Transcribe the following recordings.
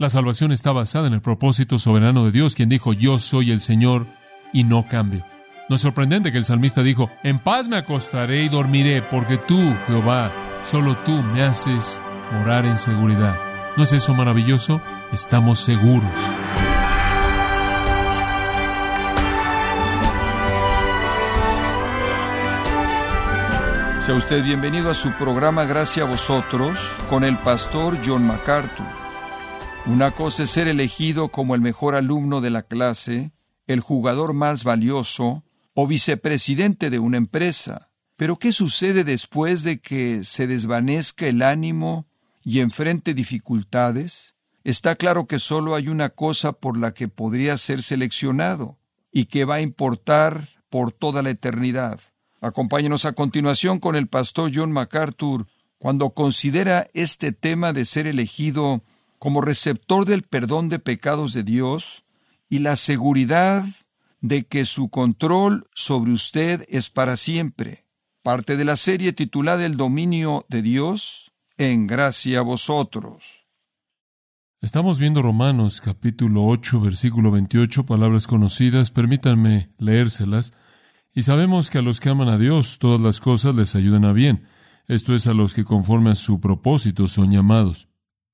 La salvación está basada en el propósito soberano de Dios, quien dijo, yo soy el Señor y no cambio. No es sorprendente que el salmista dijo, en paz me acostaré y dormiré, porque tú, Jehová, solo tú me haces morar en seguridad. ¿No es eso maravilloso? Estamos seguros. Sea usted bienvenido a su programa Gracias a vosotros con el pastor John MacArthur. Una cosa es ser elegido como el mejor alumno de la clase, el jugador más valioso o vicepresidente de una empresa. Pero ¿qué sucede después de que se desvanezca el ánimo y enfrente dificultades? Está claro que solo hay una cosa por la que podría ser seleccionado y que va a importar por toda la eternidad. Acompáñenos a continuación con el pastor John MacArthur cuando considera este tema de ser elegido como receptor del perdón de pecados de Dios y la seguridad de que su control sobre usted es para siempre. Parte de la serie titulada El dominio de Dios en gracia a vosotros. Estamos viendo Romanos capítulo 8 versículo 28, palabras conocidas, permítanme leérselas. Y sabemos que a los que aman a Dios todas las cosas les ayudan a bien. Esto es a los que conforme a su propósito son llamados.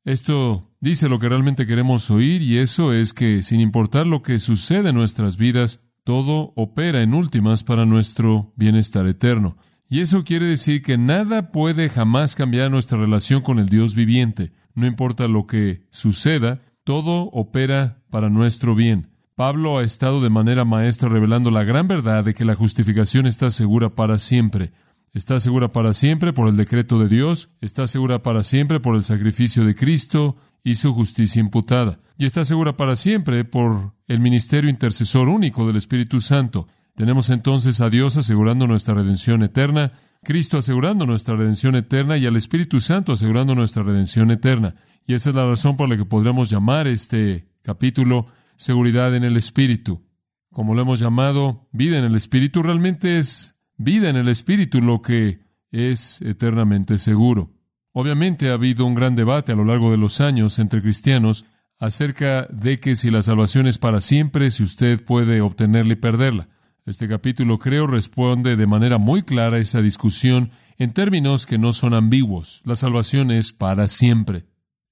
Esto dice lo que realmente queremos oír y eso es que sin importar lo que sucede en nuestras vidas, todo opera en últimas para nuestro bienestar eterno. Y eso quiere decir que nada puede jamás cambiar nuestra relación con el Dios viviente. No importa lo que suceda, todo opera para nuestro bien. Pablo ha estado de manera maestra revelando la gran verdad de que la justificación está segura para siempre. Está segura para siempre por el decreto de Dios, está segura para siempre por el sacrificio de Cristo y su justicia imputada, y está segura para siempre por el ministerio intercesor único del Espíritu Santo. Tenemos entonces a Dios asegurando nuestra redención eterna, Cristo asegurando nuestra redención eterna y al Espíritu Santo asegurando nuestra redención eterna. Y esa es la razón por la que podríamos llamar este capítulo seguridad en el Espíritu. Como lo hemos llamado, vida en el Espíritu, realmente es vida en el Espíritu lo que es eternamente seguro. Obviamente ha habido un gran debate a lo largo de los años entre cristianos acerca de que si la salvación es para siempre, si usted puede obtenerla y perderla. Este capítulo creo responde de manera muy clara a esa discusión en términos que no son ambiguos. La salvación es para siempre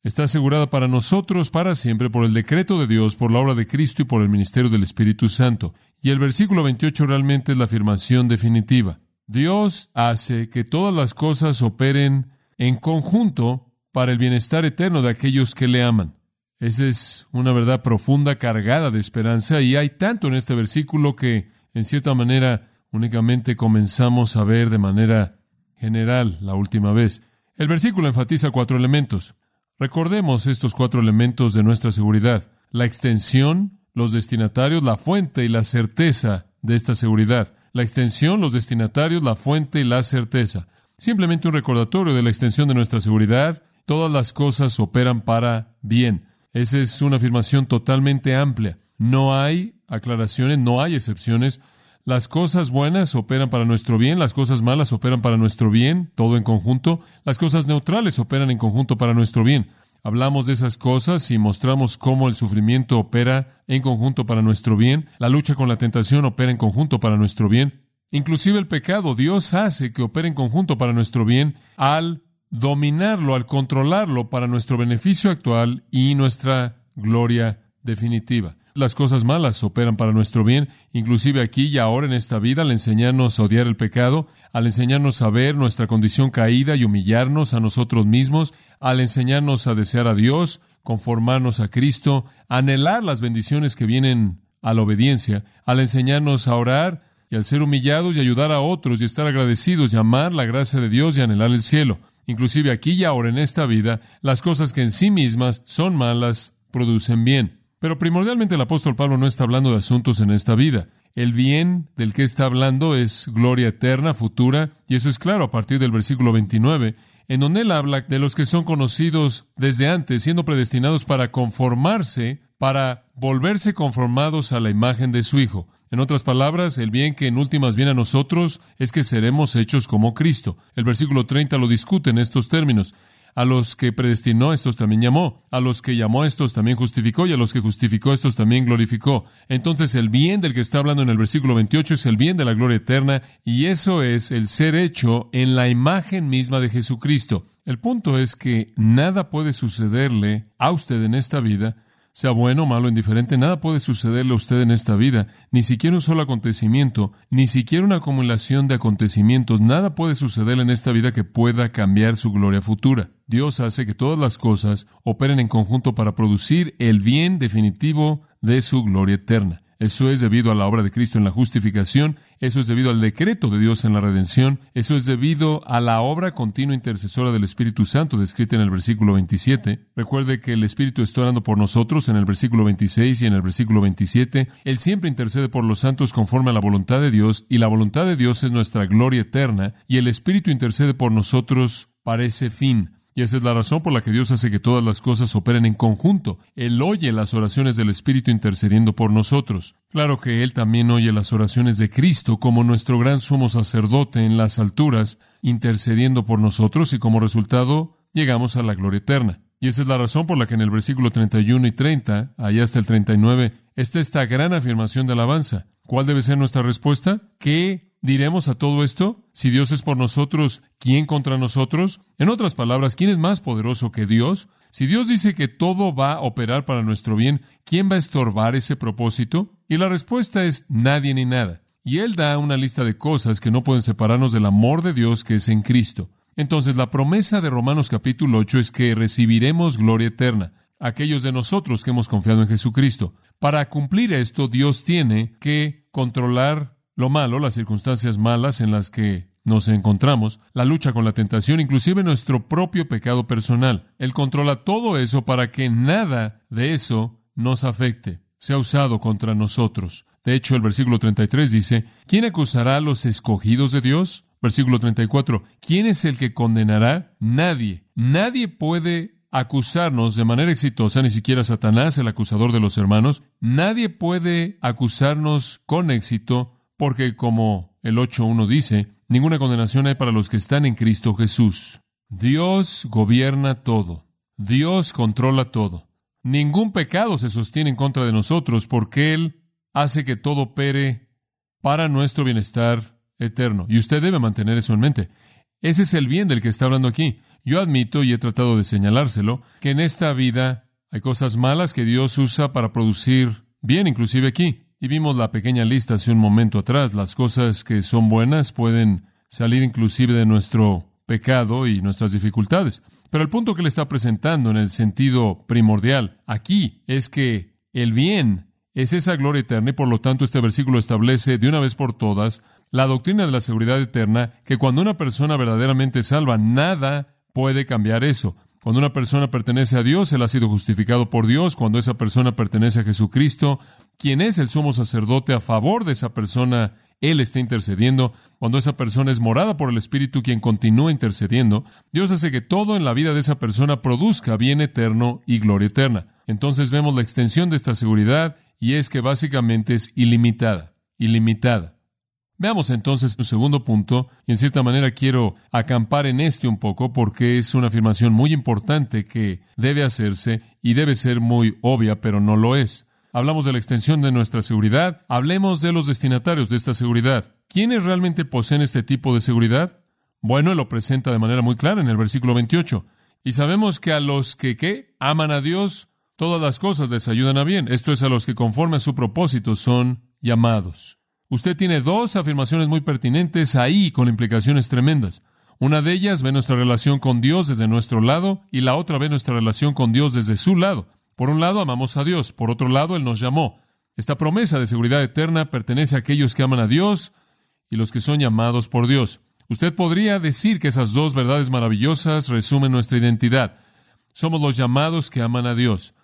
está asegurada para nosotros para siempre por el decreto de Dios, por la obra de Cristo y por el ministerio del Espíritu Santo. Y el versículo 28 realmente es la afirmación definitiva. Dios hace que todas las cosas operen en conjunto para el bienestar eterno de aquellos que le aman. Esa es una verdad profunda, cargada de esperanza, y hay tanto en este versículo que, en cierta manera, únicamente comenzamos a ver de manera general la última vez. El versículo enfatiza cuatro elementos. Recordemos estos cuatro elementos de nuestra seguridad. La extensión, los destinatarios, la fuente y la certeza de esta seguridad. La extensión, los destinatarios, la fuente y la certeza. Simplemente un recordatorio de la extensión de nuestra seguridad. Todas las cosas operan para bien. Esa es una afirmación totalmente amplia. No hay aclaraciones, no hay excepciones. Las cosas buenas operan para nuestro bien, las cosas malas operan para nuestro bien, todo en conjunto. Las cosas neutrales operan en conjunto para nuestro bien. Hablamos de esas cosas y mostramos cómo el sufrimiento opera en conjunto para nuestro bien. La lucha con la tentación opera en conjunto para nuestro bien. Inclusive el pecado, Dios hace que opere en conjunto para nuestro bien al dominarlo, al controlarlo para nuestro beneficio actual y nuestra gloria definitiva. Las cosas malas operan para nuestro bien, inclusive aquí y ahora en esta vida, al enseñarnos a odiar el pecado, al enseñarnos a ver nuestra condición caída y humillarnos a nosotros mismos, al enseñarnos a desear a Dios, conformarnos a Cristo, anhelar las bendiciones que vienen a la obediencia, al enseñarnos a orar y al ser humillados y ayudar a otros y estar agradecidos y amar la gracia de Dios y anhelar el cielo. Inclusive aquí y ahora en esta vida, las cosas que en sí mismas son malas producen bien. Pero primordialmente el apóstol Pablo no está hablando de asuntos en esta vida. El bien del que está hablando es gloria eterna, futura, y eso es claro a partir del versículo 29, en donde él habla de los que son conocidos desde antes, siendo predestinados para conformarse, para volverse conformados a la imagen de su Hijo. En otras palabras, el bien que en últimas viene a nosotros es que seremos hechos como Cristo. El versículo 30 lo discute en estos términos A los que predestinó, estos también llamó. A los que llamó, estos también justificó. Y a los que justificó, estos también glorificó. Entonces el bien del que está hablando en el versículo 28 es el bien de la gloria eterna. Y eso es el ser hecho en la imagen misma de Jesucristo. El punto es que nada puede sucederle a usted en esta vida sea bueno, malo, indiferente, nada puede sucederle a usted en esta vida, ni siquiera un solo acontecimiento, ni siquiera una acumulación de acontecimientos, nada puede sucederle en esta vida que pueda cambiar su gloria futura. Dios hace que todas las cosas operen en conjunto para producir el bien definitivo de su gloria eterna. Eso es debido a la obra de Cristo en la justificación, eso es debido al decreto de Dios en la redención, eso es debido a la obra continua intercesora del Espíritu Santo descrita en el versículo 27. Recuerde que el Espíritu está orando por nosotros en el versículo 26 y en el versículo 27. Él siempre intercede por los santos conforme a la voluntad de Dios y la voluntad de Dios es nuestra gloria eterna y el Espíritu intercede por nosotros para ese fin. Y esa es la razón por la que Dios hace que todas las cosas operen en conjunto. Él oye las oraciones del Espíritu intercediendo por nosotros. Claro que Él también oye las oraciones de Cristo como nuestro gran sumo sacerdote en las alturas, intercediendo por nosotros y como resultado llegamos a la gloria eterna. Y esa es la razón por la que en el versículo 31 y 30, allá hasta el 39, está esta gran afirmación de alabanza. ¿Cuál debe ser nuestra respuesta? ¿Qué diremos a todo esto? Si Dios es por nosotros, ¿quién contra nosotros? En otras palabras, ¿quién es más poderoso que Dios? Si Dios dice que todo va a operar para nuestro bien, ¿quién va a estorbar ese propósito? Y la respuesta es nadie ni nada. Y Él da una lista de cosas que no pueden separarnos del amor de Dios que es en Cristo. Entonces, la promesa de Romanos capítulo 8 es que recibiremos gloria eterna, aquellos de nosotros que hemos confiado en Jesucristo. Para cumplir esto, Dios tiene que controlar lo malo, las circunstancias malas en las que nos encontramos, la lucha con la tentación, inclusive nuestro propio pecado personal. Él controla todo eso para que nada de eso nos afecte, sea usado contra nosotros. De hecho, el versículo 33 dice, ¿quién acusará a los escogidos de Dios? Versículo 34, ¿quién es el que condenará? Nadie. Nadie puede acusarnos de manera exitosa, ni siquiera Satanás, el acusador de los hermanos. Nadie puede acusarnos con éxito porque como el 8.1 dice, ninguna condenación hay para los que están en Cristo Jesús. Dios gobierna todo. Dios controla todo. Ningún pecado se sostiene en contra de nosotros porque Él hace que todo opere para nuestro bienestar eterno. Y usted debe mantener eso en mente. Ese es el bien del que está hablando aquí. Yo admito, y he tratado de señalárselo, que en esta vida hay cosas malas que Dios usa para producir bien, inclusive aquí. Y vimos la pequeña lista hace un momento atrás. Las cosas que son buenas pueden salir inclusive de nuestro pecado y nuestras dificultades. Pero el punto que le está presentando en el sentido primordial aquí es que el bien es esa gloria eterna y por lo tanto este versículo establece de una vez por todas la doctrina de la seguridad eterna que cuando una persona verdaderamente salva, nada puede cambiar eso. Cuando una persona pertenece a Dios, Él ha sido justificado por Dios. Cuando esa persona pertenece a Jesucristo, quien es el sumo sacerdote a favor de esa persona, Él está intercediendo. Cuando esa persona es morada por el Espíritu, quien continúa intercediendo, Dios hace que todo en la vida de esa persona produzca bien eterno y gloria eterna. Entonces vemos la extensión de esta seguridad y es que básicamente es ilimitada, ilimitada. Veamos entonces un segundo punto, y en cierta manera quiero acampar en este un poco porque es una afirmación muy importante que debe hacerse y debe ser muy obvia, pero no lo es. Hablamos de la extensión de nuestra seguridad, hablemos de los destinatarios de esta seguridad. ¿Quiénes realmente poseen este tipo de seguridad? Bueno, lo presenta de manera muy clara en el versículo 28. Y sabemos que a los que ¿qué? aman a Dios, todas las cosas les ayudan a bien. Esto es a los que conforme a su propósito son llamados. Usted tiene dos afirmaciones muy pertinentes ahí con implicaciones tremendas. Una de ellas ve nuestra relación con Dios desde nuestro lado y la otra ve nuestra relación con Dios desde su lado. Por un lado, amamos a Dios. Por otro lado, Él nos llamó. Esta promesa de seguridad eterna pertenece a aquellos que aman a Dios y los que son llamados por Dios. Usted podría decir que esas dos verdades maravillosas resumen nuestra identidad. Somos los llamados que aman a Dios.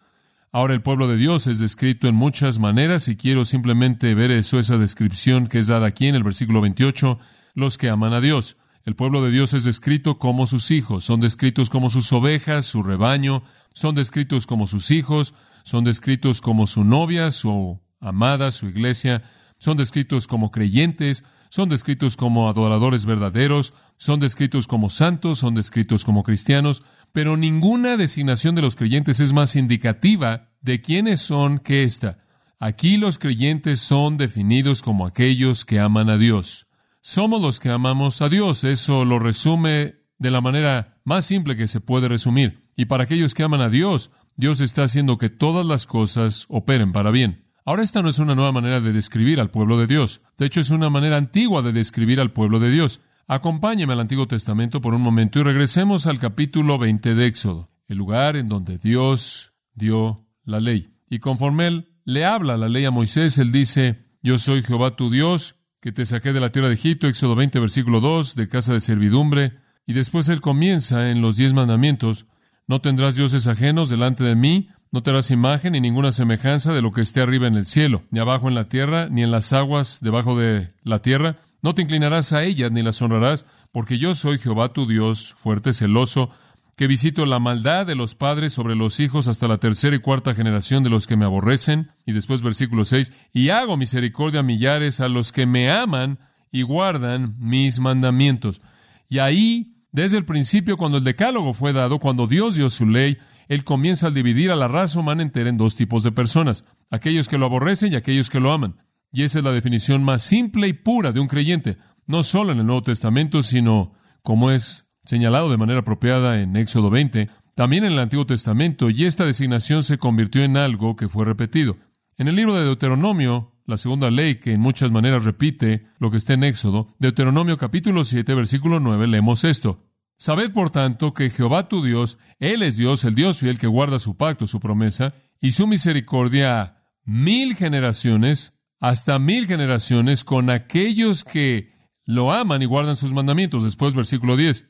Ahora el pueblo de Dios es descrito en muchas maneras y quiero simplemente ver eso, esa descripción que es dada aquí en el versículo 28, los que aman a Dios. El pueblo de Dios es descrito como sus hijos, son descritos como sus ovejas, su rebaño, son descritos como sus hijos, son descritos como su novia, su amada, su iglesia, son descritos como creyentes, son descritos como adoradores verdaderos, son descritos como santos, son descritos como cristianos, pero ninguna designación de los creyentes es más indicativa de quiénes son que esta. Aquí los creyentes son definidos como aquellos que aman a Dios. Somos los que amamos a Dios. Eso lo resume de la manera más simple que se puede resumir. Y para aquellos que aman a Dios, Dios está haciendo que todas las cosas operen para bien. Ahora esta no es una nueva manera de describir al pueblo de Dios. De hecho, es una manera antigua de describir al pueblo de Dios. Acompáñeme al Antiguo Testamento por un momento y regresemos al capítulo 20 de Éxodo, el lugar en donde Dios dio la ley. Y conforme Él le habla la ley a Moisés, Él dice, yo soy Jehová tu Dios, que te saqué de la tierra de Egipto, Éxodo 20, versículo 2, de casa de servidumbre. Y después Él comienza en los diez mandamientos, no tendrás dioses ajenos delante de mí, no te harás imagen ni ninguna semejanza de lo que esté arriba en el cielo, ni abajo en la tierra, ni en las aguas debajo de la tierra. No te inclinarás a ellas ni las honrarás, porque yo soy Jehová tu Dios, fuerte, celoso, que visito la maldad de los padres sobre los hijos hasta la tercera y cuarta generación de los que me aborrecen. Y después versículo 6, y hago misericordia a millares a los que me aman y guardan mis mandamientos. Y ahí, desde el principio, cuando el decálogo fue dado, cuando Dios dio su ley, Él comienza a dividir a la raza humana entera en dos tipos de personas, aquellos que lo aborrecen y aquellos que lo aman. Y esa es la definición más simple y pura de un creyente, no solo en el Nuevo Testamento, sino como es señalado de manera apropiada en Éxodo 20, también en el Antiguo Testamento, y esta designación se convirtió en algo que fue repetido. En el libro de Deuteronomio, la segunda ley que en muchas maneras repite lo que está en Éxodo, Deuteronomio capítulo 7, versículo 9, leemos esto. Sabed, por tanto, que Jehová tu Dios, Él es Dios, el Dios fiel que guarda su pacto, su promesa, y su misericordia a mil generaciones, hasta mil generaciones, con aquellos que lo aman y guardan sus mandamientos. Después, versículo 10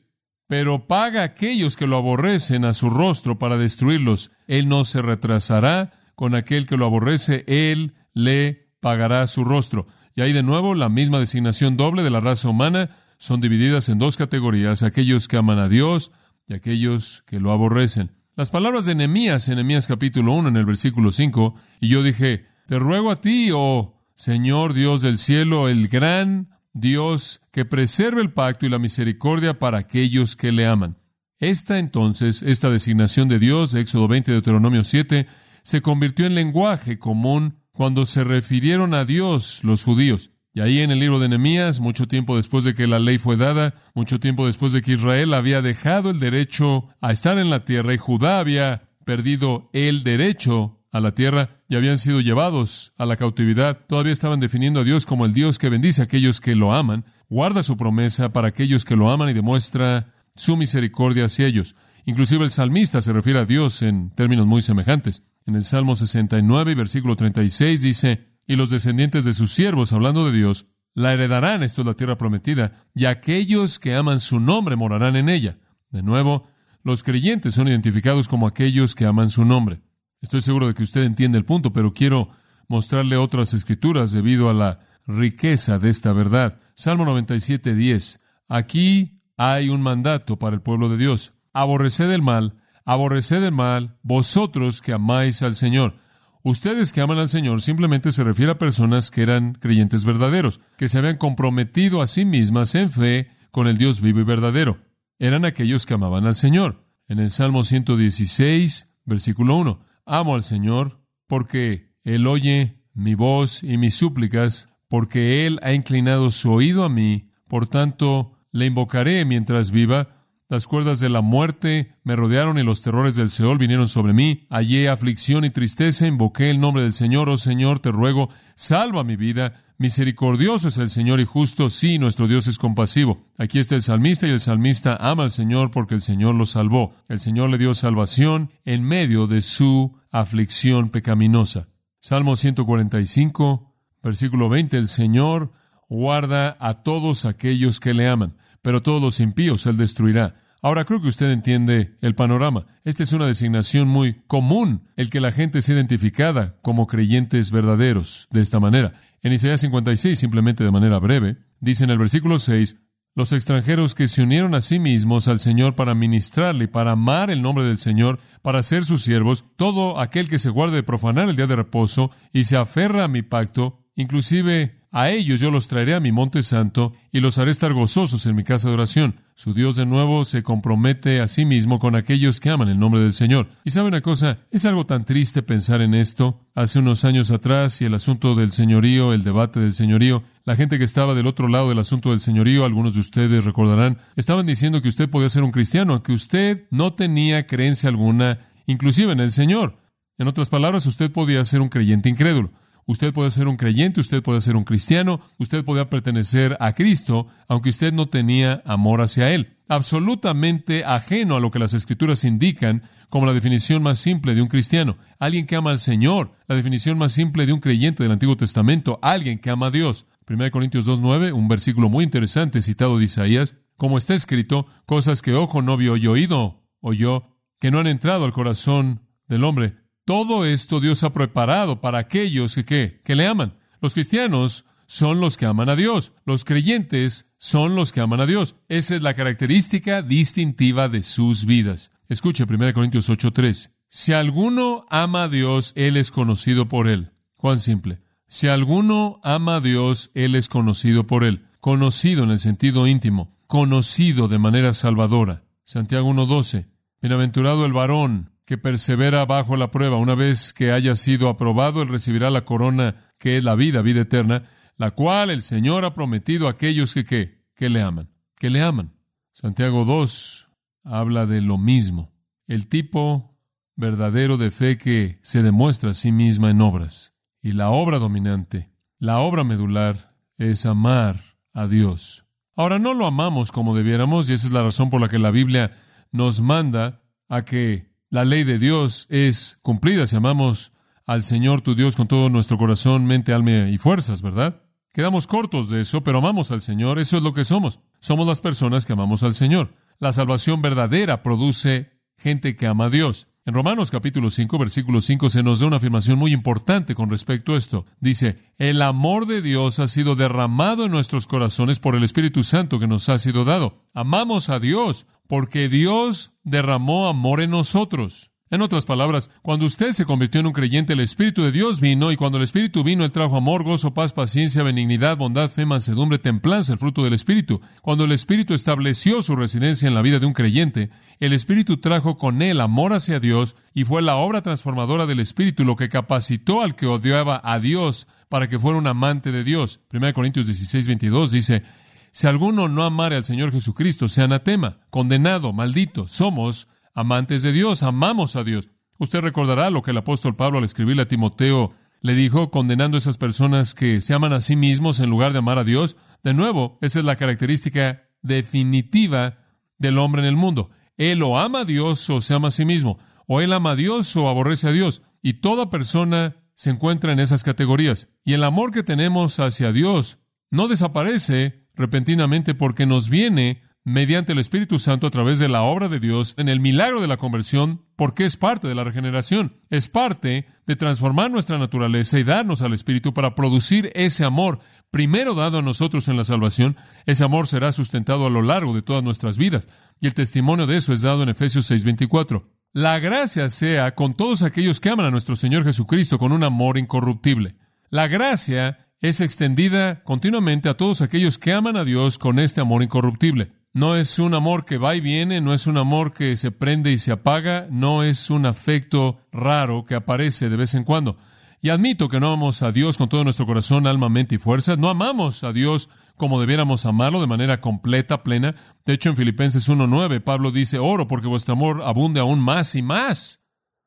pero paga a aquellos que lo aborrecen a su rostro para destruirlos. Él no se retrasará con aquel que lo aborrece, él le pagará su rostro. Y ahí de nuevo la misma designación doble de la raza humana son divididas en dos categorías, aquellos que aman a Dios y aquellos que lo aborrecen. Las palabras de Nehemías en Nehemías capítulo 1 en el versículo 5, y yo dije, te ruego a ti, oh Señor Dios del cielo, el gran Dios que preserve el pacto y la misericordia para aquellos que le aman. Esta entonces, esta designación de Dios, Éxodo 20, Deuteronomio 7, se convirtió en lenguaje común cuando se refirieron a Dios los judíos. Y ahí en el libro de Nehemías, mucho tiempo después de que la ley fue dada, mucho tiempo después de que Israel había dejado el derecho a estar en la tierra y Judá había perdido el derecho a la tierra y habían sido llevados a la cautividad, todavía estaban definiendo a Dios como el Dios que bendice a aquellos que lo aman, guarda su promesa para aquellos que lo aman y demuestra su misericordia hacia ellos. Inclusive el salmista se refiere a Dios en términos muy semejantes. En el Salmo 69, versículo 36 dice, y los descendientes de sus siervos, hablando de Dios, la heredarán, esto es la tierra prometida, y aquellos que aman su nombre morarán en ella. De nuevo, los creyentes son identificados como aquellos que aman su nombre. Estoy seguro de que usted entiende el punto, pero quiero mostrarle otras escrituras debido a la riqueza de esta verdad. Salmo 97, 10. Aquí hay un mandato para el pueblo de Dios. Aborreced el mal, aborreced el mal, vosotros que amáis al Señor. Ustedes que aman al Señor simplemente se refiere a personas que eran creyentes verdaderos, que se habían comprometido a sí mismas en fe con el Dios vivo y verdadero. Eran aquellos que amaban al Señor. En el Salmo 116, versículo 1. Amo al Señor porque Él oye mi voz y mis súplicas, porque Él ha inclinado su oído a mí, por tanto le invocaré mientras viva. Las cuerdas de la muerte me rodearon y los terrores del Seol vinieron sobre mí. Hallé aflicción y tristeza, invoqué el nombre del Señor. Oh Señor, te ruego, salva mi vida. Misericordioso es el Señor y justo, sí, nuestro Dios es compasivo. Aquí está el salmista y el salmista ama al Señor porque el Señor lo salvó. El Señor le dio salvación en medio de su aflicción pecaminosa. Salmo 145, versículo 20, el Señor guarda a todos aquellos que le aman, pero todos los impíos Él destruirá. Ahora creo que usted entiende el panorama. Esta es una designación muy común, el que la gente sea identificada como creyentes verdaderos de esta manera. En Isaías 56, simplemente de manera breve, dice en el versículo 6, los extranjeros que se unieron a sí mismos al Señor para ministrarle, para amar el nombre del Señor, para ser sus siervos, todo aquel que se guarde de profanar el día de reposo y se aferra a mi pacto, inclusive a ellos yo los traeré a mi monte santo y los haré estar gozosos en mi casa de oración. Su Dios de nuevo se compromete a sí mismo con aquellos que aman el nombre del Señor. Y sabe una cosa, es algo tan triste pensar en esto. Hace unos años atrás y el asunto del señorío, el debate del señorío, la gente que estaba del otro lado del asunto del señorío, algunos de ustedes recordarán, estaban diciendo que usted podía ser un cristiano, que usted no tenía creencia alguna, inclusive en el Señor. En otras palabras, usted podía ser un creyente incrédulo. Usted puede ser un creyente, usted puede ser un cristiano, usted podía pertenecer a Cristo, aunque usted no tenía amor hacia Él. Absolutamente ajeno a lo que las Escrituras indican como la definición más simple de un cristiano. Alguien que ama al Señor, la definición más simple de un creyente del Antiguo Testamento, alguien que ama a Dios. 1 Corintios 2.9, un versículo muy interesante citado de Isaías, como está escrito, cosas que ojo no vio y oído oyó, que no han entrado al corazón del hombre, todo esto Dios ha preparado para aquellos que, que le aman. Los cristianos son los que aman a Dios. Los creyentes son los que aman a Dios. Esa es la característica distintiva de sus vidas. Escuche 1 Corintios 8:3. Si alguno ama a Dios, Él es conocido por Él. Cuán simple. Si alguno ama a Dios, Él es conocido por Él. Conocido en el sentido íntimo. Conocido de manera salvadora. Santiago 1:12. Bienaventurado el varón que persevera bajo la prueba. Una vez que haya sido aprobado, él recibirá la corona que es la vida, vida eterna, la cual el Señor ha prometido a aquellos que, que, que le aman, que le aman. Santiago 2 habla de lo mismo. El tipo verdadero de fe que se demuestra a sí misma en obras. Y la obra dominante, la obra medular, es amar a Dios. Ahora no lo amamos como debiéramos, y esa es la razón por la que la Biblia nos manda a que la ley de Dios es cumplida si amamos al Señor tu Dios con todo nuestro corazón, mente, alma y fuerzas, ¿verdad? Quedamos cortos de eso, pero amamos al Señor, eso es lo que somos. Somos las personas que amamos al Señor. La salvación verdadera produce gente que ama a Dios. En Romanos capítulo 5, versículo 5 se nos da una afirmación muy importante con respecto a esto. Dice, el amor de Dios ha sido derramado en nuestros corazones por el Espíritu Santo que nos ha sido dado. Amamos a Dios porque Dios derramó amor en nosotros. En otras palabras, cuando usted se convirtió en un creyente, el Espíritu de Dios vino, y cuando el Espíritu vino, Él trajo amor, gozo, paz, paciencia, benignidad, bondad, fe, mansedumbre, templanza, el fruto del Espíritu. Cuando el Espíritu estableció su residencia en la vida de un creyente, el Espíritu trajo con él amor hacia Dios, y fue la obra transformadora del Espíritu lo que capacitó al que odiaba a Dios para que fuera un amante de Dios. 1 Corintios 16, 22 dice, si alguno no amare al Señor Jesucristo, sea anatema, condenado, maldito. Somos amantes de Dios, amamos a Dios. Usted recordará lo que el apóstol Pablo al escribirle a Timoteo le dijo, condenando a esas personas que se aman a sí mismos en lugar de amar a Dios. De nuevo, esa es la característica definitiva del hombre en el mundo. Él o ama a Dios o se ama a sí mismo, o él ama a Dios o aborrece a Dios. Y toda persona se encuentra en esas categorías. Y el amor que tenemos hacia Dios no desaparece repentinamente porque nos viene mediante el Espíritu Santo a través de la obra de Dios en el milagro de la conversión, porque es parte de la regeneración, es parte de transformar nuestra naturaleza y darnos al Espíritu para producir ese amor, primero dado a nosotros en la salvación, ese amor será sustentado a lo largo de todas nuestras vidas, y el testimonio de eso es dado en Efesios 6:24. La gracia sea con todos aquellos que aman a nuestro Señor Jesucristo con un amor incorruptible. La gracia es extendida continuamente a todos aquellos que aman a Dios con este amor incorruptible. No es un amor que va y viene, no es un amor que se prende y se apaga, no es un afecto raro que aparece de vez en cuando. Y admito que no amamos a Dios con todo nuestro corazón, alma, mente y fuerza. No amamos a Dios como debiéramos amarlo de manera completa, plena. De hecho, en Filipenses 1.9, Pablo dice, oro porque vuestro amor abunde aún más y más.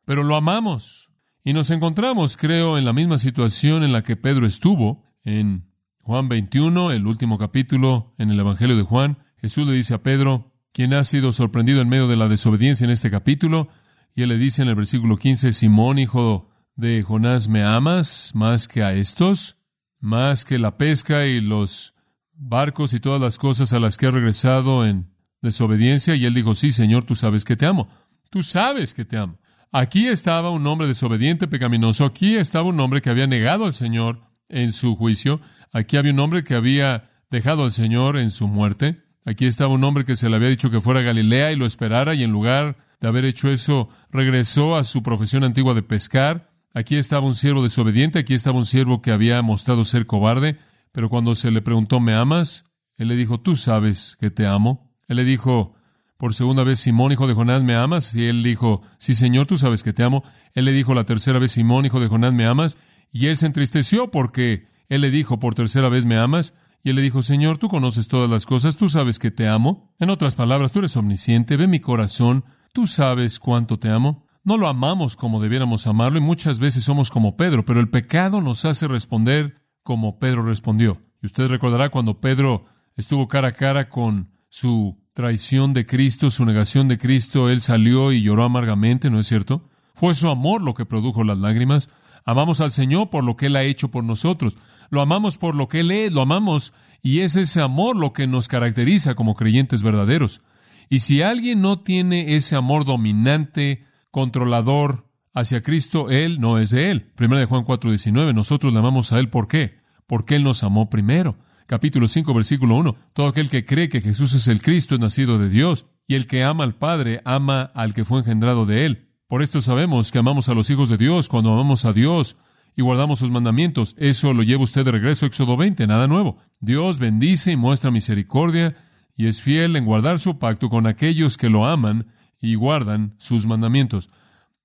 Pero lo amamos. Y nos encontramos, creo, en la misma situación en la que Pedro estuvo en Juan 21, el último capítulo en el Evangelio de Juan. Jesús le dice a Pedro, quien ha sido sorprendido en medio de la desobediencia en este capítulo, y él le dice en el versículo 15, Simón, hijo de Jonás, ¿me amas más que a estos? Más que la pesca y los barcos y todas las cosas a las que has regresado en desobediencia. Y él dijo, sí, Señor, tú sabes que te amo. Tú sabes que te amo. Aquí estaba un hombre desobediente, pecaminoso. Aquí estaba un hombre que había negado al Señor en su juicio. Aquí había un hombre que había dejado al Señor en su muerte. Aquí estaba un hombre que se le había dicho que fuera a Galilea y lo esperara y en lugar de haber hecho eso regresó a su profesión antigua de pescar. Aquí estaba un siervo desobediente, aquí estaba un siervo que había mostrado ser cobarde. Pero cuando se le preguntó, ¿me amas? Él le dijo, tú sabes que te amo. Él le dijo, por segunda vez, Simón, hijo de Jonás, ¿me amas? Y él dijo, sí, Señor, tú sabes que te amo. Él le dijo la tercera vez, Simón, hijo de Jonás, ¿me amas? Y él se entristeció porque él le dijo, por tercera vez, ¿me amas? Y él le dijo, Señor, tú conoces todas las cosas, tú sabes que te amo. En otras palabras, tú eres omnisciente, ve mi corazón, tú sabes cuánto te amo. No lo amamos como debiéramos amarlo y muchas veces somos como Pedro, pero el pecado nos hace responder como Pedro respondió. Y usted recordará cuando Pedro estuvo cara a cara con su traición de Cristo, su negación de Cristo, él salió y lloró amargamente, ¿no es cierto? Fue su amor lo que produjo las lágrimas. Amamos al Señor por lo que Él ha hecho por nosotros. Lo amamos por lo que Él es, lo amamos y es ese amor lo que nos caracteriza como creyentes verdaderos. Y si alguien no tiene ese amor dominante, controlador hacia Cristo, Él no es de Él. Primera de Juan 4:19, nosotros le amamos a Él, ¿por qué? Porque Él nos amó primero. Capítulo 5, versículo 1, todo aquel que cree que Jesús es el Cristo es nacido de Dios, y el que ama al Padre ama al que fue engendrado de Él. Por esto sabemos que amamos a los hijos de Dios cuando amamos a Dios y guardamos sus mandamientos. Eso lo lleva usted de regreso a Éxodo 20, nada nuevo. Dios bendice y muestra misericordia y es fiel en guardar su pacto con aquellos que lo aman y guardan sus mandamientos.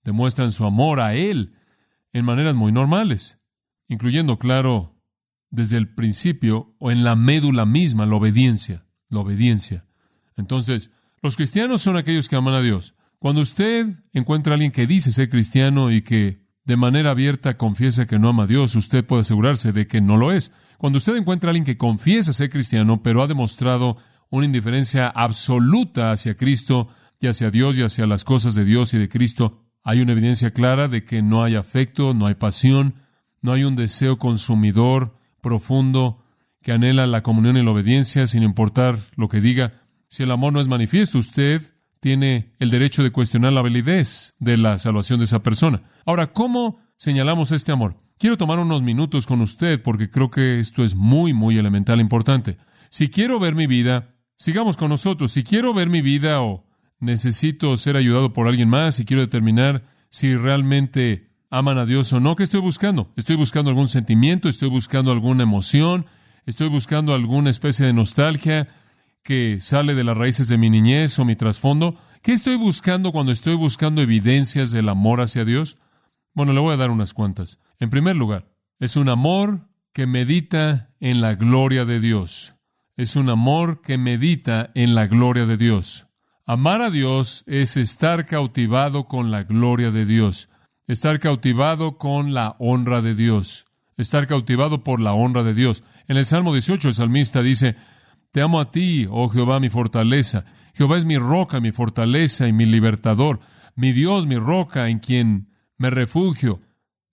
Demuestran su amor a Él en maneras muy normales, incluyendo, claro, desde el principio o en la médula misma, la obediencia, la obediencia. Entonces, los cristianos son aquellos que aman a Dios. Cuando usted encuentra a alguien que dice ser cristiano y que de manera abierta confiesa que no ama a Dios, usted puede asegurarse de que no lo es. Cuando usted encuentra a alguien que confiesa ser cristiano, pero ha demostrado una indiferencia absoluta hacia Cristo y hacia Dios y hacia las cosas de Dios y de Cristo, hay una evidencia clara de que no hay afecto, no hay pasión, no hay un deseo consumidor profundo que anhela la comunión y la obediencia sin importar lo que diga. Si el amor no es manifiesto, usted tiene el derecho de cuestionar la validez de la salvación de esa persona. Ahora, ¿cómo señalamos este amor? Quiero tomar unos minutos con usted porque creo que esto es muy, muy elemental, importante. Si quiero ver mi vida, sigamos con nosotros. Si quiero ver mi vida o necesito ser ayudado por alguien más y quiero determinar si realmente aman a Dios o no, ¿qué estoy buscando? ¿Estoy buscando algún sentimiento? ¿Estoy buscando alguna emoción? ¿Estoy buscando alguna especie de nostalgia? que sale de las raíces de mi niñez o mi trasfondo? ¿Qué estoy buscando cuando estoy buscando evidencias del amor hacia Dios? Bueno, le voy a dar unas cuantas. En primer lugar, es un amor que medita en la gloria de Dios. Es un amor que medita en la gloria de Dios. Amar a Dios es estar cautivado con la gloria de Dios, estar cautivado con la honra de Dios, estar cautivado por la honra de Dios. En el Salmo 18 el salmista dice, te amo a ti, oh Jehová, mi fortaleza. Jehová es mi roca, mi fortaleza y mi libertador, mi Dios, mi roca, en quien me refugio,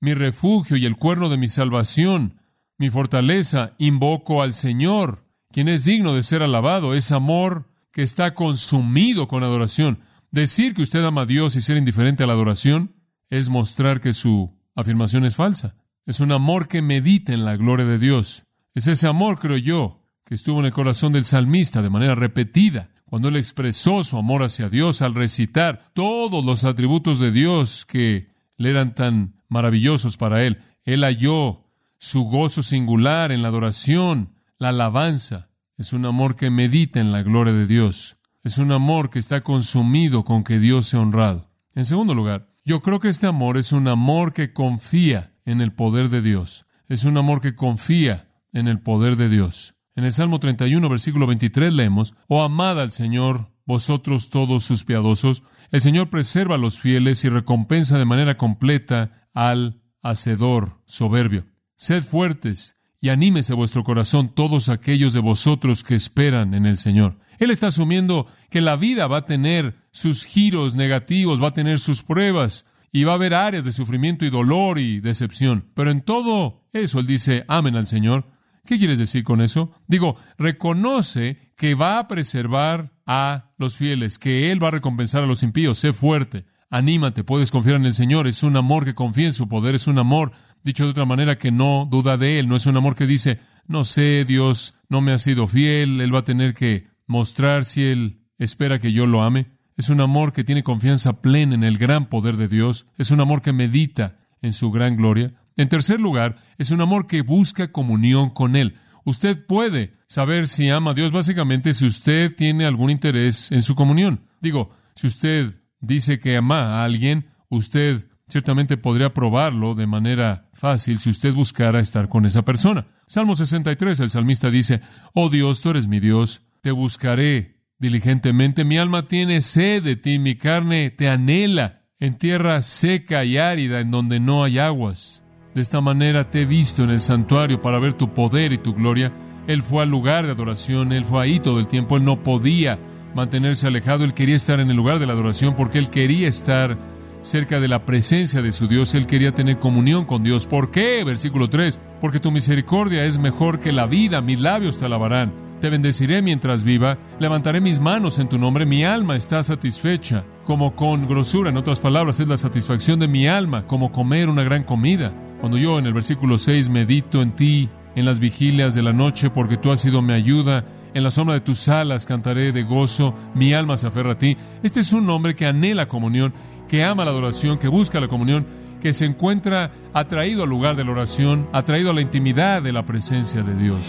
mi refugio y el cuerno de mi salvación, mi fortaleza. Invoco al Señor, quien es digno de ser alabado. Es amor que está consumido con adoración. Decir que usted ama a Dios y ser indiferente a la adoración es mostrar que su afirmación es falsa. Es un amor que medita en la gloria de Dios. Es ese amor, creo yo, que estuvo en el corazón del salmista de manera repetida, cuando él expresó su amor hacia Dios al recitar todos los atributos de Dios que le eran tan maravillosos para él. Él halló su gozo singular en la adoración, la alabanza. Es un amor que medita en la gloria de Dios. Es un amor que está consumido con que Dios sea honrado. En segundo lugar, yo creo que este amor es un amor que confía en el poder de Dios. Es un amor que confía en el poder de Dios. En el Salmo 31, versículo 23 leemos, Oh amad al Señor, vosotros todos sus piadosos. El Señor preserva a los fieles y recompensa de manera completa al hacedor soberbio. Sed fuertes y anímese vuestro corazón todos aquellos de vosotros que esperan en el Señor. Él está asumiendo que la vida va a tener sus giros negativos, va a tener sus pruebas y va a haber áreas de sufrimiento y dolor y decepción. Pero en todo eso Él dice, amen al Señor. ¿Qué quieres decir con eso? Digo, reconoce que va a preservar a los fieles, que Él va a recompensar a los impíos. Sé fuerte, anímate, puedes confiar en el Señor. Es un amor que confía en su poder, es un amor, dicho de otra manera, que no duda de Él. No es un amor que dice, no sé, Dios no me ha sido fiel, Él va a tener que mostrar si Él espera que yo lo ame. Es un amor que tiene confianza plena en el gran poder de Dios. Es un amor que medita en su gran gloria. En tercer lugar, es un amor que busca comunión con Él, Usted puede saber si ama a Dios básicamente si usted tiene algún interés en su comunión. Digo, si usted dice que ama a alguien, usted ciertamente podría probarlo de manera fácil si usted buscara estar con esa persona. Salmo 63, el salmista dice, Oh Dios, tú eres mi Dios, te buscaré diligentemente, mi alma tiene sed de ti, mi carne te anhela en tierra seca y árida en donde no hay aguas. De esta manera te he visto en el santuario para ver tu poder y tu gloria. Él fue al lugar de adoración, él fue ahí todo el tiempo, él no podía mantenerse alejado, él quería estar en el lugar de la adoración porque él quería estar cerca de la presencia de su Dios, él quería tener comunión con Dios. ¿Por qué? Versículo 3, porque tu misericordia es mejor que la vida, mis labios te alabarán. Te bendeciré mientras viva, levantaré mis manos en tu nombre, mi alma está satisfecha, como con grosura, en otras palabras, es la satisfacción de mi alma, como comer una gran comida. Cuando yo en el versículo 6 medito en ti, en las vigilias de la noche, porque tú has sido mi ayuda, en la sombra de tus alas cantaré de gozo, mi alma se aferra a ti. Este es un hombre que anhela comunión, que ama la adoración, que busca la comunión, que se encuentra atraído al lugar de la oración, atraído a la intimidad de la presencia de Dios.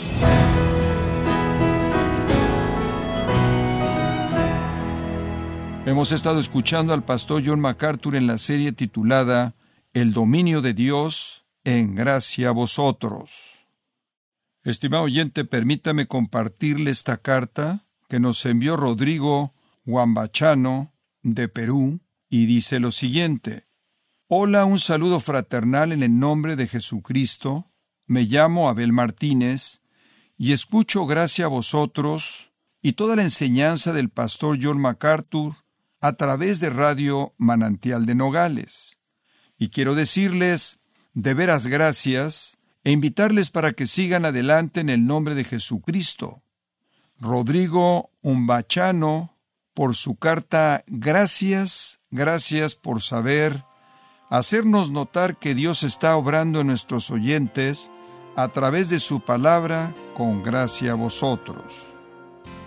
Hemos estado escuchando al pastor John MacArthur en la serie titulada El dominio de Dios en gracia a vosotros. Estimado oyente, permítame compartirle esta carta que nos envió Rodrigo Huambachano de Perú y dice lo siguiente. Hola, un saludo fraternal en el nombre de Jesucristo. Me llamo Abel Martínez y escucho gracia a vosotros y toda la enseñanza del pastor John MacArthur a través de Radio Manantial de Nogales. Y quiero decirles de veras gracias e invitarles para que sigan adelante en el nombre de Jesucristo. Rodrigo Umbachano, por su carta, gracias, gracias por saber, hacernos notar que Dios está obrando en nuestros oyentes a través de su palabra con gracia a vosotros.